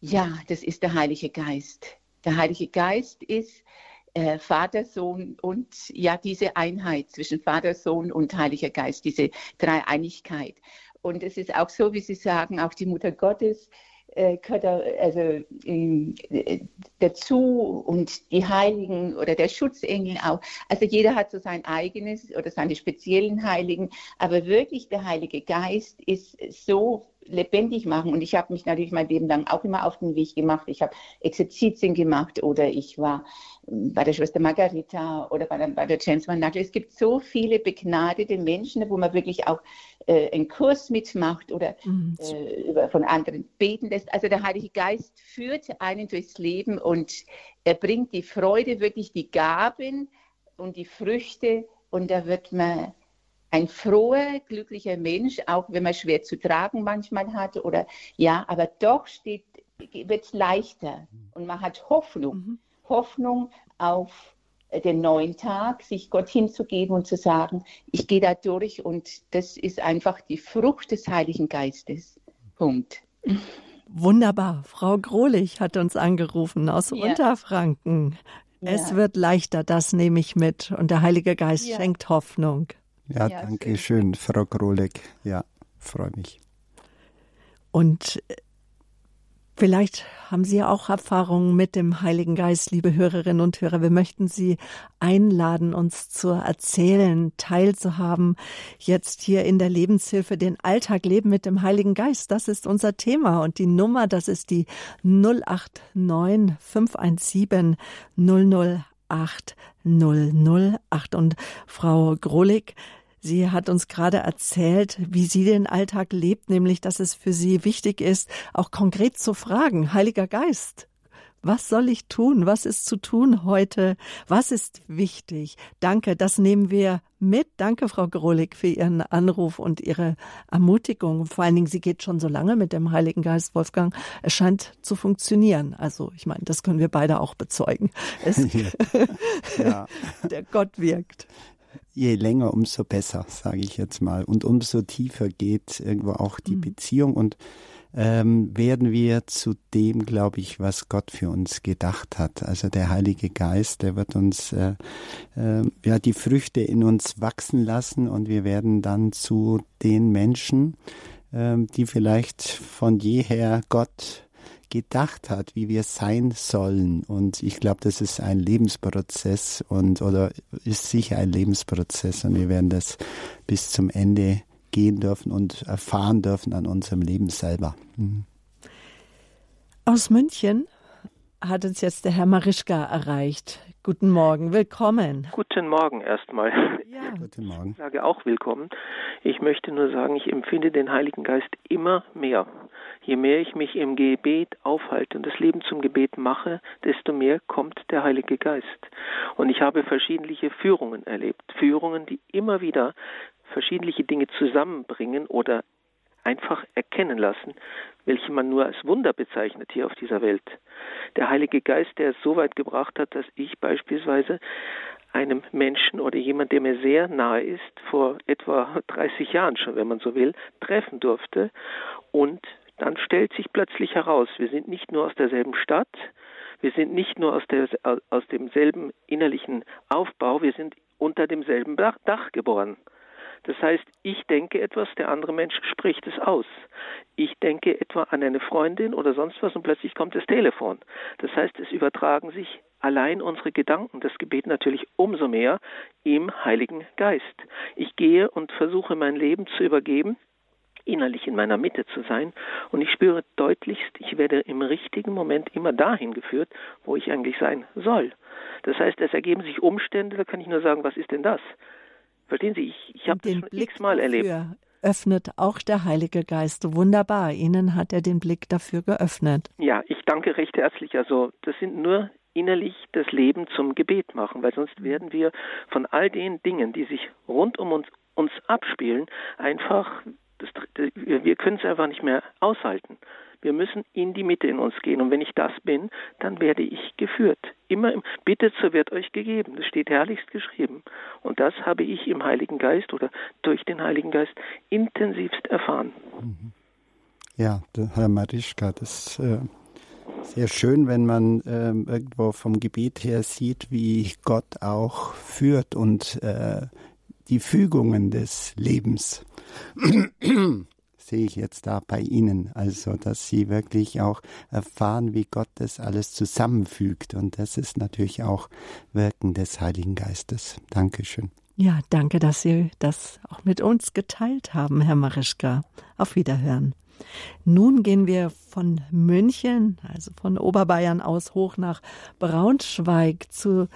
ja, das ist der Heilige Geist. Der Heilige Geist ist äh, Vater, Sohn und ja, diese Einheit zwischen Vater, Sohn und Heiliger Geist, diese Dreieinigkeit. Und es ist auch so, wie Sie sagen, auch die Mutter Gottes äh, gehört also, äh, dazu und die Heiligen oder der Schutzengel auch. Also jeder hat so sein eigenes oder seine speziellen Heiligen, aber wirklich der Heilige Geist ist so lebendig machen. Und ich habe mich natürlich mein Leben lang auch immer auf den Weg gemacht. Ich habe Exerzitien gemacht oder ich war bei der Schwester Margarita oder bei der, bei der James Van Nagle. Es gibt so viele begnadete Menschen, wo man wirklich auch äh, einen Kurs mitmacht oder mhm. äh, von anderen beten lässt. Also der Heilige Geist führt einen durchs Leben und er bringt die Freude, wirklich die Gaben und die Früchte und da wird man ein froher, glücklicher Mensch, auch wenn man schwer zu tragen manchmal hat oder ja, aber doch steht, wird es leichter und man hat Hoffnung. Mhm. Hoffnung auf den neuen Tag, sich Gott hinzugeben und zu sagen, ich gehe da durch und das ist einfach die Frucht des Heiligen Geistes. Punkt. Wunderbar. Frau Grohlich hat uns angerufen aus ja. Unterfranken. Ja. Es wird leichter, das nehme ich mit. Und der Heilige Geist ja. schenkt Hoffnung. Ja, danke schön, Frau Grohlich. Ja, freue mich. Und Vielleicht haben Sie auch Erfahrungen mit dem Heiligen Geist, liebe Hörerinnen und Hörer. Wir möchten Sie einladen, uns zu erzählen, teilzuhaben, jetzt hier in der Lebenshilfe, den Alltag leben mit dem Heiligen Geist. Das ist unser Thema. Und die Nummer, das ist die 089 517 008 008. Und Frau Grohlig, Sie hat uns gerade erzählt, wie sie den Alltag lebt, nämlich, dass es für sie wichtig ist, auch konkret zu fragen, Heiliger Geist, was soll ich tun? Was ist zu tun heute? Was ist wichtig? Danke, das nehmen wir mit. Danke, Frau Grolik, für Ihren Anruf und Ihre Ermutigung. Vor allen Dingen, sie geht schon so lange mit dem Heiligen Geist, Wolfgang. Es scheint zu funktionieren. Also, ich meine, das können wir beide auch bezeugen. Es, ja. der Gott wirkt je länger, umso besser, sage ich jetzt mal. Und umso tiefer geht irgendwo auch die mhm. Beziehung und ähm, werden wir zu dem, glaube ich, was Gott für uns gedacht hat. Also der Heilige Geist, der wird uns äh, äh, ja die Früchte in uns wachsen lassen und wir werden dann zu den Menschen, äh, die vielleicht von jeher Gott gedacht hat, wie wir sein sollen. Und ich glaube, das ist ein Lebensprozess und oder ist sicher ein Lebensprozess und wir werden das bis zum Ende gehen dürfen und erfahren dürfen an unserem Leben selber. Mhm. Aus München hat uns jetzt der Herr Marischka erreicht. Guten Morgen, willkommen. Guten Morgen erstmal. Ja. Guten Morgen. Ich sage auch willkommen. Ich möchte nur sagen, ich empfinde den Heiligen Geist immer mehr. Je mehr ich mich im Gebet aufhalte und das Leben zum Gebet mache, desto mehr kommt der Heilige Geist. Und ich habe verschiedene Führungen erlebt. Führungen, die immer wieder verschiedene Dinge zusammenbringen oder einfach erkennen lassen, welche man nur als Wunder bezeichnet hier auf dieser Welt. Der Heilige Geist, der es so weit gebracht hat, dass ich beispielsweise einem Menschen oder jemand, der mir sehr nahe ist, vor etwa 30 Jahren schon, wenn man so will, treffen durfte und dann stellt sich plötzlich heraus, wir sind nicht nur aus derselben Stadt, wir sind nicht nur aus, der, aus demselben innerlichen Aufbau, wir sind unter demselben Dach, Dach geboren. Das heißt, ich denke etwas, der andere Mensch spricht es aus. Ich denke etwa an eine Freundin oder sonst was und plötzlich kommt das Telefon. Das heißt, es übertragen sich allein unsere Gedanken, das Gebet natürlich umso mehr im Heiligen Geist. Ich gehe und versuche mein Leben zu übergeben, innerlich in meiner Mitte zu sein und ich spüre deutlichst, ich werde im richtigen Moment immer dahin geführt, wo ich eigentlich sein soll. Das heißt, es ergeben sich Umstände, da kann ich nur sagen, was ist denn das? Verstehen Sie, ich, ich habe das schon x-mal erlebt öffnet auch der Heilige Geist. Wunderbar. Ihnen hat er den Blick dafür geöffnet. Ja, ich danke recht herzlich. Also, das sind nur innerlich das Leben zum Gebet machen, weil sonst werden wir von all den Dingen, die sich rund um uns, uns abspielen, einfach, das, wir können es einfach nicht mehr aushalten. Wir müssen in die Mitte in uns gehen. Und wenn ich das bin, dann werde ich geführt. Immer im Bittet, so wird euch gegeben. Das steht herrlichst geschrieben. Und das habe ich im Heiligen Geist oder durch den Heiligen Geist intensivst erfahren. Mhm. Ja, Herr Marischka, das ist äh, sehr schön, wenn man äh, irgendwo vom Gebet her sieht, wie Gott auch führt und äh, die Fügungen des Lebens sehe ich jetzt da bei Ihnen. Also, dass Sie wirklich auch erfahren, wie Gott das alles zusammenfügt. Und das ist natürlich auch Wirken des Heiligen Geistes. Dankeschön. Ja, danke, dass Sie das auch mit uns geteilt haben, Herr Marischka. Auf Wiederhören. Nun gehen wir von München, also von Oberbayern aus hoch nach Braunschweig zu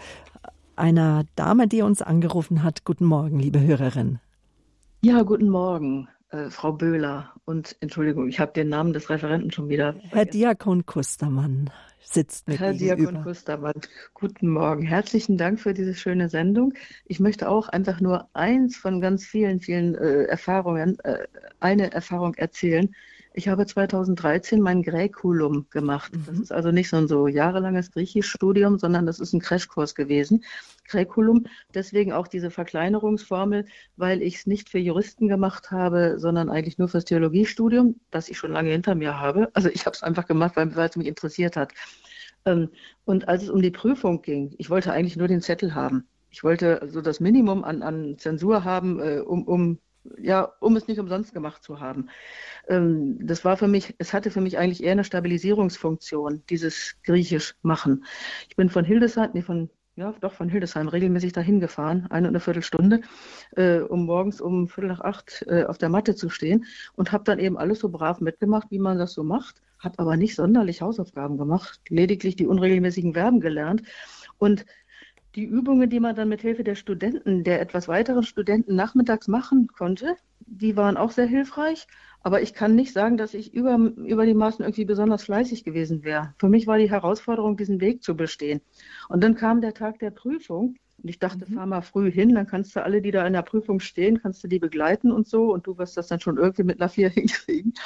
einer Dame, die uns angerufen hat. Guten Morgen, liebe Hörerin. Ja, guten Morgen äh, Frau Böhler. Und Entschuldigung, ich habe den Namen des Referenten schon wieder. Vergessen. Herr Diakon Kustermann sitzt mit Herr gegenüber. Diakon Kustermann, guten Morgen. Herzlichen Dank für diese schöne Sendung. Ich möchte auch einfach nur eins von ganz vielen, vielen äh, Erfahrungen, äh, eine Erfahrung erzählen. Ich habe 2013 mein Gräkulum gemacht. Das mhm. ist also nicht so ein so jahrelanges Griechischstudium, sondern das ist ein Crashkurs gewesen. Gräkulum, deswegen auch diese Verkleinerungsformel, weil ich es nicht für Juristen gemacht habe, sondern eigentlich nur fürs Theologiestudium, das ich schon lange hinter mir habe. Also ich habe es einfach gemacht, weil, weil es mich interessiert hat. Ähm, und als es um die Prüfung ging, ich wollte eigentlich nur den Zettel haben. Ich wollte so das Minimum an, an Zensur haben, äh, um, um ja, um es nicht umsonst gemacht zu haben. Ähm, das war für mich, es hatte für mich eigentlich eher eine Stabilisierungsfunktion, dieses Griechisch machen. Ich bin von Hildesheim, nee, von, ja, doch von Hildesheim regelmäßig dahin gefahren, eine und eine Viertelstunde, äh, um morgens um Viertel nach acht äh, auf der Matte zu stehen und habe dann eben alles so brav mitgemacht, wie man das so macht, habe aber nicht sonderlich Hausaufgaben gemacht, lediglich die unregelmäßigen Verben gelernt und die Übungen, die man dann mit Hilfe der Studenten, der etwas weiteren Studenten nachmittags machen konnte, die waren auch sehr hilfreich. Aber ich kann nicht sagen, dass ich über, über die Maßen irgendwie besonders fleißig gewesen wäre. Für mich war die Herausforderung, diesen Weg zu bestehen. Und dann kam der Tag der Prüfung. Und ich dachte, mhm. fahr mal früh hin, dann kannst du alle, die da in der Prüfung stehen, kannst du die begleiten und so. Und du wirst das dann schon irgendwie mit einer Vier hinkriegen.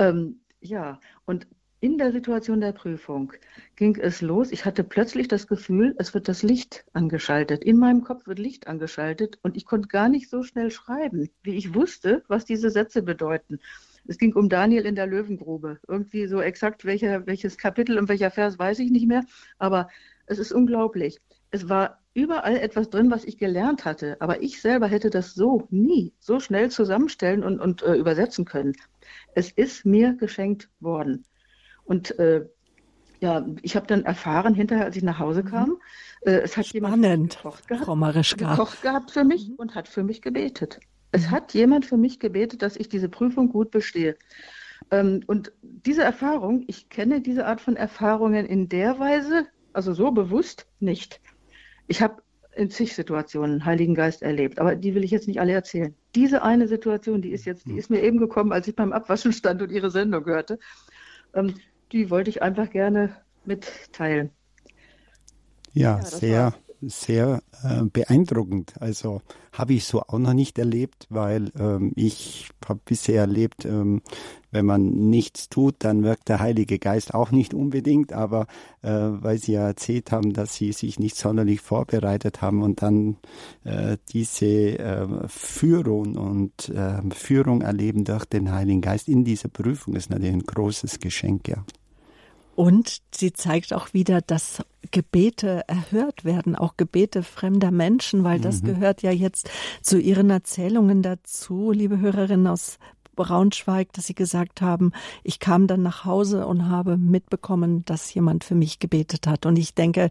Ähm, ja, und in der Situation der Prüfung ging es los. Ich hatte plötzlich das Gefühl, es wird das Licht angeschaltet. In meinem Kopf wird Licht angeschaltet und ich konnte gar nicht so schnell schreiben, wie ich wusste, was diese Sätze bedeuten. Es ging um Daniel in der Löwengrube. Irgendwie so exakt welcher, welches Kapitel und welcher Vers weiß ich nicht mehr, aber es ist unglaublich. Es war überall etwas drin, was ich gelernt hatte, aber ich selber hätte das so nie so schnell zusammenstellen und, und äh, übersetzen können. Es ist mir geschenkt worden. Und äh, ja, ich habe dann erfahren, hinterher, als ich nach Hause mhm. kam, äh, es hat Spannend, jemand gekocht gehabt, Frau Marischka. gekocht gehabt für mich mhm. und hat für mich gebetet. Es mhm. hat jemand für mich gebetet, dass ich diese Prüfung gut bestehe. Ähm, und diese Erfahrung, ich kenne diese Art von Erfahrungen in der Weise, also so bewusst nicht. Ich habe in zig Situationen Heiligen Geist erlebt, aber die will ich jetzt nicht alle erzählen. Diese eine Situation, die ist jetzt, die ist mir eben gekommen, als ich beim Abwaschen stand und Ihre Sendung hörte. Ähm, die wollte ich einfach gerne mitteilen. Ja, ja sehr. Sehr äh, beeindruckend. Also habe ich so auch noch nicht erlebt, weil ähm, ich habe bisher erlebt, ähm, wenn man nichts tut, dann wirkt der Heilige Geist auch nicht unbedingt, aber äh, weil Sie ja erzählt haben, dass Sie sich nicht sonderlich vorbereitet haben und dann äh, diese äh, Führung und äh, Führung erleben durch den Heiligen Geist in dieser Prüfung ist natürlich ein großes Geschenk, ja. Und sie zeigt auch wieder, dass Gebete erhört werden, auch Gebete fremder Menschen, weil das mhm. gehört ja jetzt zu ihren Erzählungen dazu, liebe Hörerinnen aus Braunschweig, dass Sie gesagt haben, ich kam dann nach Hause und habe mitbekommen, dass jemand für mich gebetet hat. Und ich denke,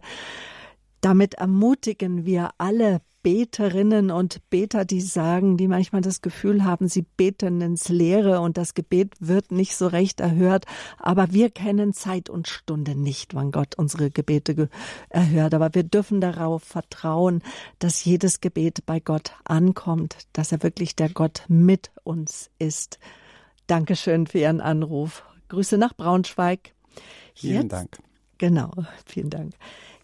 damit ermutigen wir alle Beterinnen und Beter, die sagen, die manchmal das Gefühl haben, sie beten ins Leere und das Gebet wird nicht so recht erhört. Aber wir kennen Zeit und Stunde nicht, wann Gott unsere Gebete erhört. Aber wir dürfen darauf vertrauen, dass jedes Gebet bei Gott ankommt, dass er wirklich der Gott mit uns ist. Dankeschön für Ihren Anruf. Grüße nach Braunschweig. Vielen Jetzt, Dank. Genau, vielen Dank.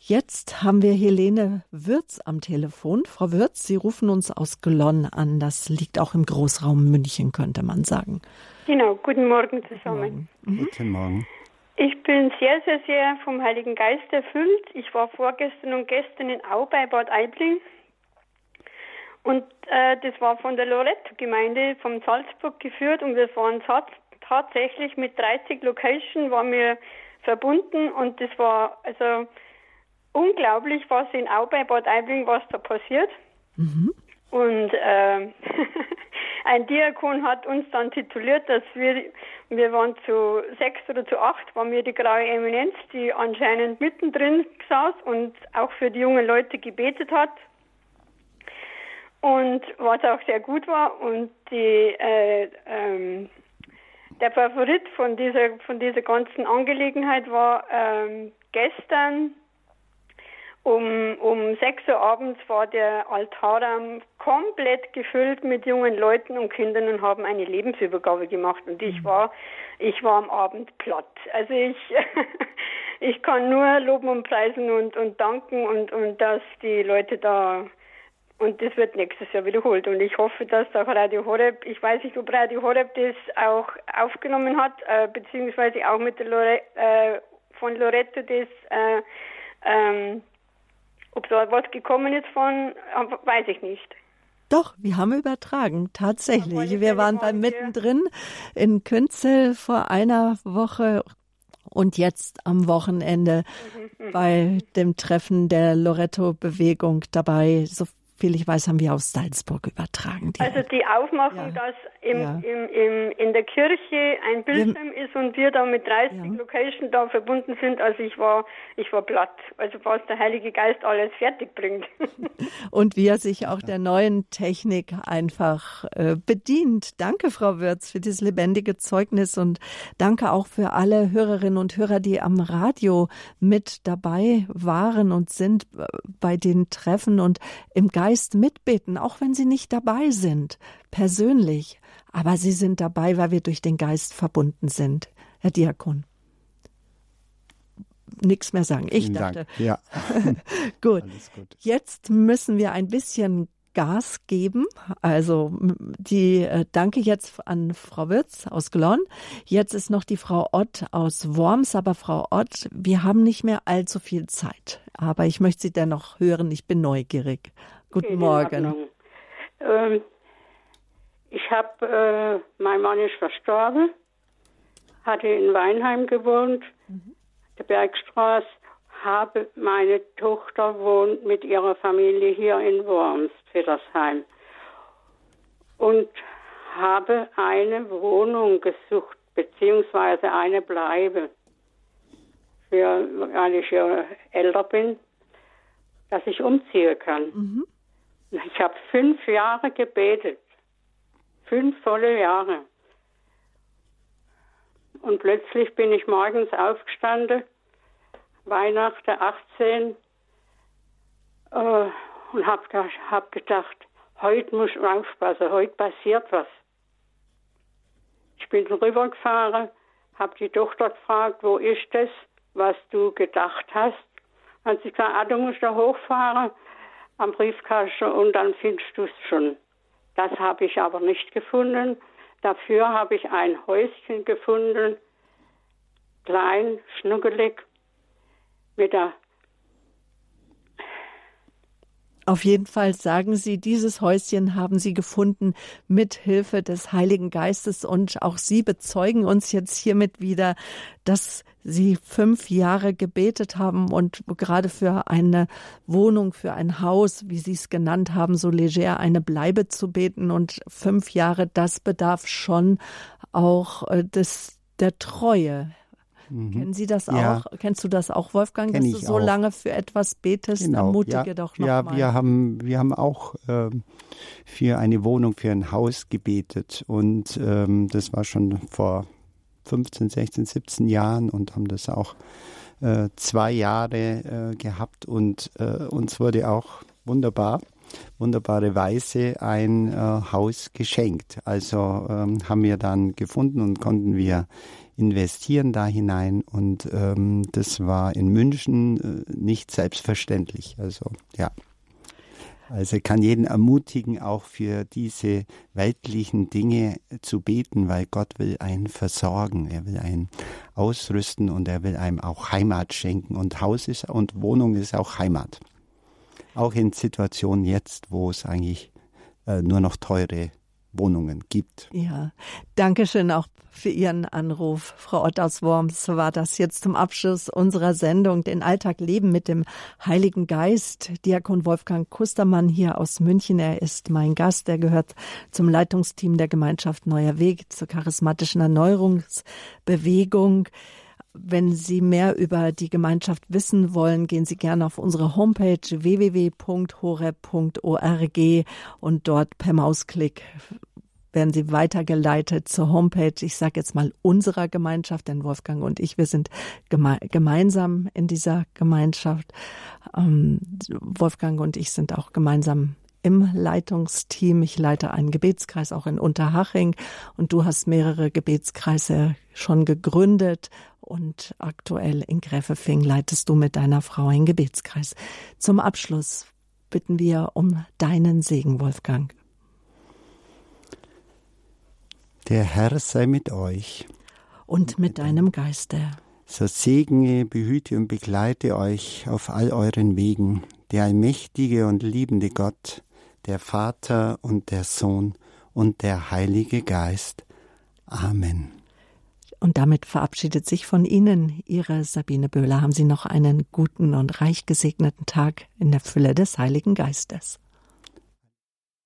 Jetzt haben wir Helene Würz am Telefon. Frau Würz, Sie rufen uns aus Glonn an. Das liegt auch im Großraum München, könnte man sagen. Genau, guten Morgen zusammen. Guten Morgen. Mhm. Guten Morgen. Ich bin sehr, sehr, sehr vom Heiligen Geist erfüllt. Ich war vorgestern und gestern in Au bei Bad Aibling. Und äh, das war von der Loretto-Gemeinde von Salzburg geführt und wir waren tatsächlich mit 30 Locations waren wir verbunden und das war also unglaublich, was in Au bei Bad Aibling, was da passiert. Mhm. Und äh, ein Diakon hat uns dann tituliert, dass wir, wir waren zu sechs oder zu acht, waren wir die graue Eminenz, die anscheinend mittendrin saß und auch für die jungen Leute gebetet hat. Und was auch sehr gut war. Und die, äh, ähm, der Favorit von dieser, von dieser ganzen Angelegenheit war ähm, gestern um, um 6 Uhr abends war der Altarraum komplett gefüllt mit jungen Leuten und Kindern und haben eine Lebensübergabe gemacht. Und ich mhm. war, ich war am Abend platt. Also ich, ich kann nur loben und preisen und, und danken und, und dass die Leute da, und das wird nächstes Jahr wiederholt. Und ich hoffe, dass auch Radio Horeb, ich weiß nicht, ob Radio Horeb das auch aufgenommen hat, äh, beziehungsweise auch mit der Lore, äh, von Loretto das, äh, ähm, ob da was gekommen ist von, weiß ich nicht. Doch, wir haben übertragen, tatsächlich. Wir waren beim mittendrin in Künzel vor einer Woche und jetzt am Wochenende mhm, mhm. bei dem Treffen der Loretto-Bewegung dabei. So viel ich weiß, haben wir aus Salzburg übertragen. Die also die Aufmachung, ja. dass im, ja. im, im, in der Kirche ein Bildschirm wir, ist und wir da mit 30 ja. Locations da verbunden sind, also ich war, ich war platt. Also was der Heilige Geist alles fertig bringt. und wie er sich auch der neuen Technik einfach äh, bedient. Danke, Frau Würz, für dieses lebendige Zeugnis und danke auch für alle Hörerinnen und Hörer, die am Radio mit dabei waren und sind äh, bei den Treffen und im Geist Geist mitbeten, auch wenn sie nicht dabei sind, persönlich. Aber sie sind dabei, weil wir durch den Geist verbunden sind. Herr Diakon. Nichts mehr sagen. Ich Vielen dachte. Dank. Ja. gut. gut. Jetzt müssen wir ein bisschen Gas geben. Also die äh, danke jetzt an Frau Wirz aus Glonn. Jetzt ist noch die Frau Ott aus Worms. Aber Frau Ott, wir haben nicht mehr allzu viel Zeit. Aber ich möchte Sie dennoch hören. Ich bin neugierig. Guten Morgen. Ähm, ich habe, äh, mein Mann ist verstorben, hatte in Weinheim gewohnt, mhm. der Bergstraße, habe meine Tochter wohnt mit ihrer Familie hier in Worms, Feddersheim. Und habe eine Wohnung gesucht, beziehungsweise eine Bleibe, für, weil ich ja älter bin, dass ich umziehen kann. Mhm. Ich habe fünf Jahre gebetet. Fünf volle Jahre. Und plötzlich bin ich morgens aufgestanden, Weihnachten 18, äh, und habe hab gedacht, heute muss ich aufpassen, heute passiert was. Ich bin rübergefahren, habe die Tochter gefragt, wo ist das, was du gedacht hast. Hat sie gesagt, ah, du musst da hochfahren am Briefkasten und dann findest du es schon. Das habe ich aber nicht gefunden. Dafür habe ich ein Häuschen gefunden, klein, schnuckelig, mit der Auf jeden Fall sagen Sie, dieses Häuschen haben Sie gefunden mit Hilfe des Heiligen Geistes und auch Sie bezeugen uns jetzt hiermit wieder, dass Sie fünf Jahre gebetet haben und gerade für eine Wohnung, für ein Haus, wie Sie es genannt haben, so leger eine Bleibe zu beten und fünf Jahre, das bedarf schon auch äh, des, der Treue. Mhm. Kennen Sie das ja. auch? Kennst du das auch, Wolfgang, Kenn dass du so auch. lange für etwas betest? Genau. Ermutige ja, doch noch Ja, mal. wir haben, wir haben auch ähm, für eine Wohnung, für ein Haus gebetet und ähm, das war schon vor 15, 16, 17 Jahren und haben das auch äh, zwei Jahre äh, gehabt und äh, uns wurde auch wunderbar wunderbare Weise ein äh, Haus geschenkt. Also ähm, haben wir dann gefunden und konnten wir investieren da hinein und ähm, das war in München äh, nicht selbstverständlich. Also ja. Also kann jeden ermutigen, auch für diese weltlichen Dinge zu beten, weil Gott will einen versorgen, er will einen ausrüsten und er will einem auch Heimat schenken. Und Haus ist und Wohnung ist auch Heimat. Auch in Situationen jetzt, wo es eigentlich äh, nur noch teure Wohnungen gibt. Ja, danke schön auch für Ihren Anruf, Frau Ott aus Worms. War das jetzt zum Abschluss unserer Sendung Den Alltag leben mit dem Heiligen Geist. Diakon Wolfgang Kustermann hier aus München. Er ist mein Gast. Er gehört zum Leitungsteam der Gemeinschaft Neuer Weg zur charismatischen Erneuerungsbewegung. Wenn Sie mehr über die Gemeinschaft wissen wollen, gehen Sie gerne auf unsere Homepage www.horeb.org und dort per Mausklick werden Sie weitergeleitet zur Homepage, ich sage jetzt mal unserer Gemeinschaft, denn Wolfgang und ich, wir sind geme gemeinsam in dieser Gemeinschaft. Ähm, Wolfgang und ich sind auch gemeinsam im Leitungsteam. Ich leite einen Gebetskreis auch in Unterhaching und du hast mehrere Gebetskreise schon gegründet und aktuell in Gräfefing leitest du mit deiner Frau einen Gebetskreis. Zum Abschluss bitten wir um deinen Segen, Wolfgang. Der Herr sei mit euch. Und mit deinem Geiste. So segne, behüte und begleite euch auf all euren Wegen, der allmächtige und liebende Gott, der Vater und der Sohn und der Heilige Geist. Amen. Und damit verabschiedet sich von Ihnen Ihre Sabine Böhler. Haben Sie noch einen guten und reich gesegneten Tag in der Fülle des Heiligen Geistes.